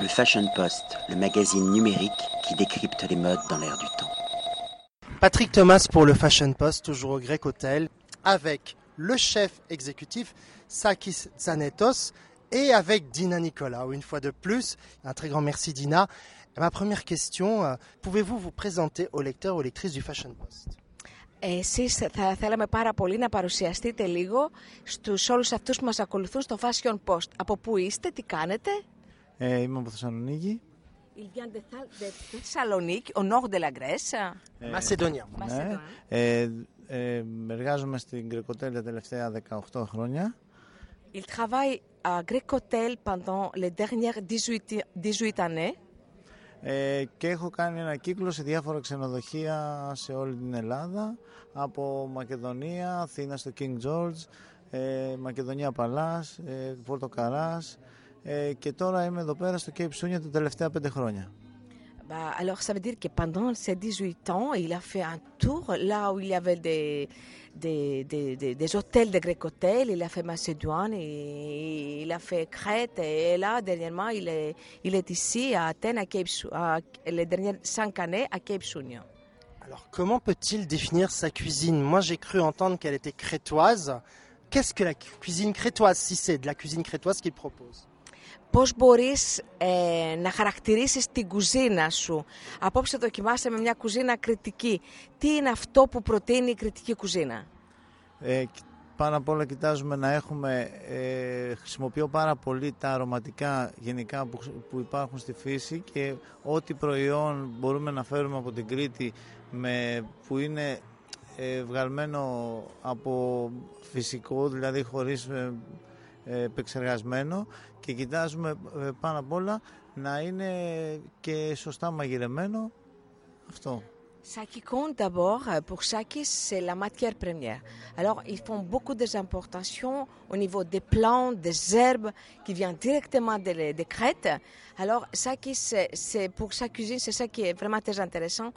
Le Fashion Post, le magazine numérique qui décrypte les modes dans l'air du temps. Patrick Thomas pour le Fashion Post, toujours au Grec Hotel, avec le chef exécutif Sakis Zanetos et avec Dina Nicolas. Une fois de plus, un très grand merci Dina. Ma première question, euh, pouvez-vous vous présenter aux lecteurs, aux lectrices du Fashion Post Εσείς θα θέλαμε πάρα πολύ να παρουσιαστείτε λίγο στους όλους αυτούς που μας ακολουθούν στο Fashion Post. Από πού είστε, τι κάνετε? Ε, είμαι από Θεσσαλονίκη. Il vient de, Thal- de Thessalonique, au nord de la Grèce. Macédonien. Macédoine. Ε, ε, εργάζομαι στην Γκρεκοτέλ τα τελευταία 18 χρόνια. Il travaille à Grec Hotel pendant les dernières 18, 18 années. Ε, και έχω κάνει ένα κύκλο σε διάφορα ξενοδοχεία σε όλη την Ελλάδα. Από Μακεδονία, Αθήνα στο King George, ε, Μακεδονία Παλάς, ε, Πόρτο Καράς ε, και τώρα είμαι εδώ πέρα στο Cape Sunia τα τελευταία 5 χρόνια. Bah, alors, ça veut dire que pendant ces 18 ans, il a fait un tour là où il y avait des, des, des, des- des hôtels de Grec Hotel. Il a fait Macédoine, et il a fait Crète. Et là, dernièrement, il est, il est ici à Athènes, à Cape, Sou- à- les dernières 5 années à Cape Sounia. Alors comment peut-il définir sa cuisine Moi j'ai cru entendre qu'elle était crétoise. Qu'est-ce que la cu- cuisine crétoise, si c'est de la cuisine crétoise qu'il propose Πώς μπορείς ε, να χαρακτηρίσεις την κουζίνα σου. Απόψε δοκιμάσαμε μια κουζίνα κριτική. Τι είναι αυτό που προτείνει η κριτική κουζίνα; Ε, κοι- πάνω απ' όλα κοιτάζουμε να έχουμε, ε, χρησιμοποιώ πάρα πολύ τα αρωματικά γενικά που, χρησι- που υπάρχουν στη φύση και ό,τι προϊόν μπορούμε να φέρουμε από την Κρήτη με, που είναι ε, βγαλμένο από φυσικό, δηλαδή χωρίς ε, ε, επεξεργασμένο και κοιτάζουμε ε, πάνω απ' όλα να είναι και σωστά μαγειρεμένο αυτό. Ça qui compte d'abord euh, pour Sakis, c'est la matière première. Alors, ils font beaucoup des importations au niveau des plantes, des herbes qui viennent directement de, les- de Crète. Alors, Sakis, c'est, c'est- pour sa cuisine, c'est ça qui est vraiment très intéressant.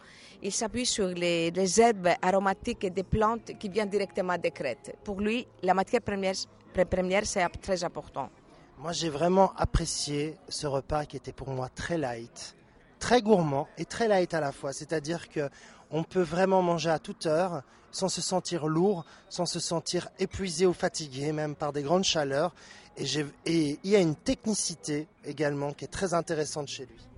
Il s'appuie sur les, les herbes aromatiques et des plantes qui viennent directement de Crète. Pour lui, la matière première, pré- première c'est très important. Moi j'ai vraiment apprécié ce repas qui était pour moi très light, très gourmand et très light à la fois. C'est-à-dire que on peut vraiment manger à toute heure sans se sentir lourd, sans se sentir épuisé ou fatigué, même par des grandes chaleurs. Et, il y a une technicité également qui est très intéressante chez lui.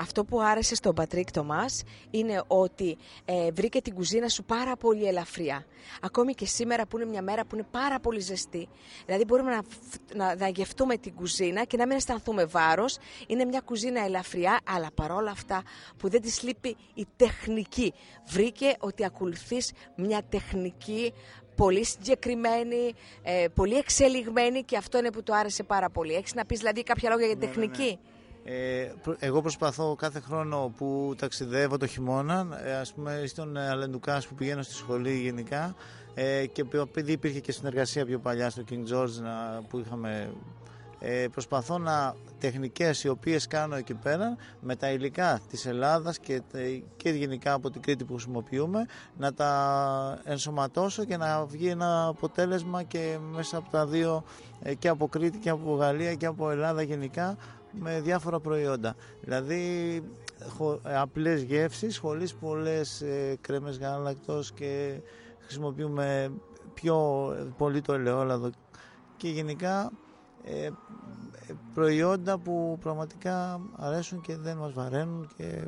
Αυτό που άρεσε στον Πατρίκ Τομάς είναι ότι ε, βρήκε την κουζίνα σου πάρα πολύ ελαφριά. Ακόμη και σήμερα που είναι μια μέρα που είναι πάρα πολύ ζεστή. Δηλαδή μπορούμε να, φ- να, να γευτούμε την κουζίνα και να μην αισθανθούμε βάρος. Είναι μια κουζίνα ελαφριά, αλλά παρόλα αυτά που δεν της λείπει η τεχνική. Βρήκε ότι ακολουθείς μια τεχνική πολύ συγκεκριμένη, ε, πολύ εξελιγμένη και αυτό είναι που του άρεσε πάρα πολύ. Έχεις να πεις δηλαδή κάποια λόγια για την τεχνική; Ε, προ- εγώ προσπαθώ κάθε χρόνο που ταξιδεύω το χειμώνα, ε, ας πούμε στον ε, Αλεντουκάς που πηγαίνω στη σχολή γενικά ε, και παι- επειδή υπήρχε και συνεργασία πιο παλιά στο King George να, που είχαμε ε, προσπαθώ να τεχνικές οι οποίες κάνω εκεί πέρα με τα υλικά της Ελλάδας και, τε- και γενικά από την Κρήτη που χρησιμοποιούμε να τα ενσωματώσω και να βγει ένα αποτέλεσμα και μέσα από τα δύο ε, και από Κρήτη και από Γαλλία και από Ελλάδα γενικά με διάφορα προϊόντα. Δηλαδή χω, ε, απλές γεύσεις χωρίς πολλές ε, κρέμες γάλακτος και χρησιμοποιούμε πιο ε, πολύ το ελαιόλαδο και γενικά ε, ε, προϊόντα που πραγματικά αρέσουν και δεν μας βαραίνουν και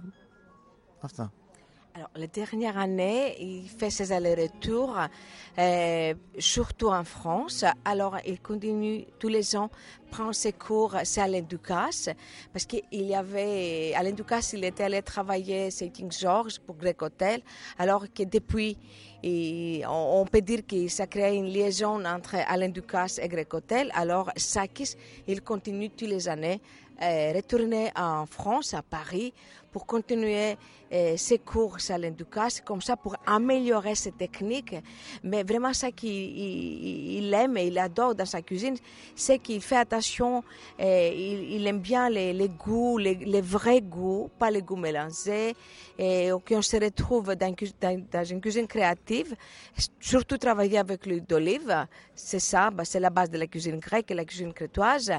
αυτά. Alors, la dernière année, il fait ses allers-retours, euh, surtout en France. Alors, il continue tous les ans, prend ses cours c'est Alain Ducasse, parce qu'il y avait, Alain Ducasse, il était allé travailler chez King George pour Grec Hotel, alors que depuis, on, peut dire que ça crée une liaison entre Alain Ducasse et Grec Hotel. Alors, Sakis, il continue tous les années, euh, retourner en France, à Paris, pour continuer euh, ses cours à Alain Ducasse, comme ça pour améliorer ses techniques. Mais vraiment, ça qu'il il- il aime et il adore dans sa cuisine, c'est qu'il fait attention, euh, il, il aime bien les, les goûts, les, les vrais goûts, pas les goûts mélangés, et qu'on se retrouve dans, dans- dans une cuisine créative surtout travailler avec l'huile d'olive. C'est ça, bah, c'est la base de la cuisine grecque et la cuisine crétoise.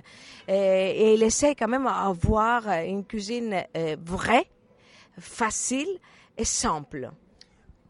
Et, et il essaie quand même d'avoir une cuisine euh, vraie, facile et simple.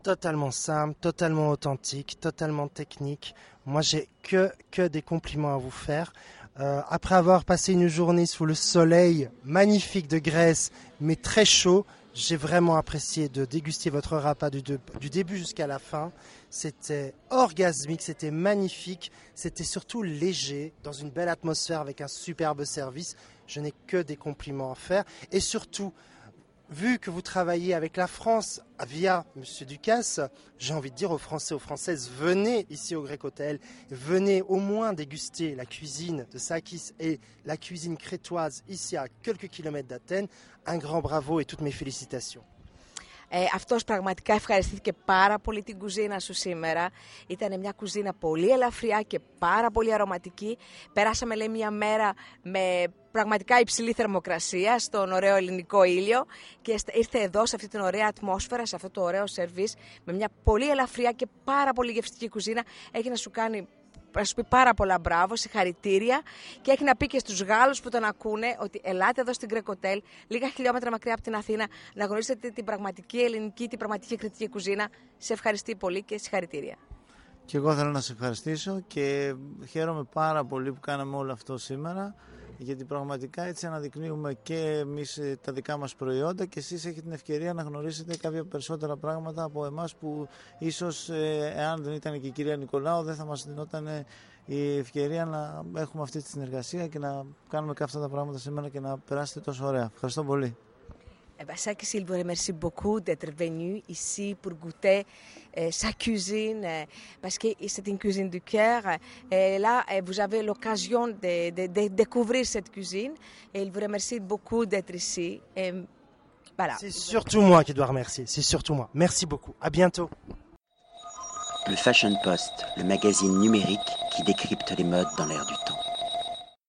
Totalement simple, totalement authentique, totalement technique. Moi, j'ai que, que des compliments à vous faire. Euh, après avoir passé une journée sous le soleil magnifique de Grèce, mais très chaud, j'ai vraiment apprécié de déguster votre repas du, du début jusqu'à la fin. C'était orgasmique, c'était magnifique, c'était surtout léger, dans une belle atmosphère avec un superbe service. Je n'ai que des compliments à faire. Et surtout, vu que vous travaillez avec la France via Monsieur Ducasse, j'ai envie de dire aux Français, aux Françaises, venez ici au Grec Hotel, venez au moins déguster la cuisine de Sakis et la cuisine crétoise ici à quelques kilomètres d'Athènes. Un grand bravo et toutes mes félicitations. Ε, αυτός πραγματικά ευχαριστήθηκε πάρα πολύ την κουζίνα σου σήμερα. Ήταν μια κουζίνα πολύ ελαφριά και πάρα πολύ αρωματική. Περάσαμε λέει μια μέρα με πραγματικά υψηλή θερμοκρασία στον ωραίο ελληνικό ήλιο και στε- ήρθε εδώ σε αυτή την ωραία ατμόσφαιρα, σε αυτό το ωραίο σερβίς με μια πολύ ελαφριά και πάρα πολύ γευστική κουζίνα. Έχει να σου κάνει να σου πει πάρα πολλά μπράβο, συγχαρητήρια και έχει να πει και στους Γάλλους που τον ακούνε ότι ελάτε εδώ στην Greek Hotel, λίγα χιλιόμετρα μακριά από την Αθήνα, να γνωρίσετε την πραγματική ελληνική, την πραγματική κριτική κουζίνα. Σε ευχαριστεί πολύ και συγχαρητήρια. Και εγώ θέλω να σε ευχαριστήσω και χαίρομαι πάρα πολύ που κάναμε όλο αυτό σήμερα γιατί πραγματικά έτσι αναδεικνύουμε και εμείς ε, τα δικά μας προϊόντα και εσείς έχετε την ευκαιρία να γνωρίσετε κάποια περισσότερα πράγματα από εμάς που ίσως ε, εάν δεν ήταν και η κυρία Νικολάου δεν θα μας δινόταν ε, η ευκαιρία να έχουμε αυτή τη συνεργασία και να κάνουμε και αυτά τα πράγματα σήμερα και να περάσετε τόσο ωραία. Ευχαριστώ πολύ. Eh Sakis, il vous remercie beaucoup d'être venu ici pour goûter euh, sa cuisine, euh, parce que c'est une cuisine du cœur. Et là, euh, vous avez l'occasion de, de- de découvrir cette cuisine. Et il vous remercie beaucoup d'être ici. Et voilà. C'est surtout moi qui dois remercier, c'est surtout moi. Merci beaucoup. À bientôt. Le Fashion Post, le magazine numérique qui décrypte les modes dans l'air du temps.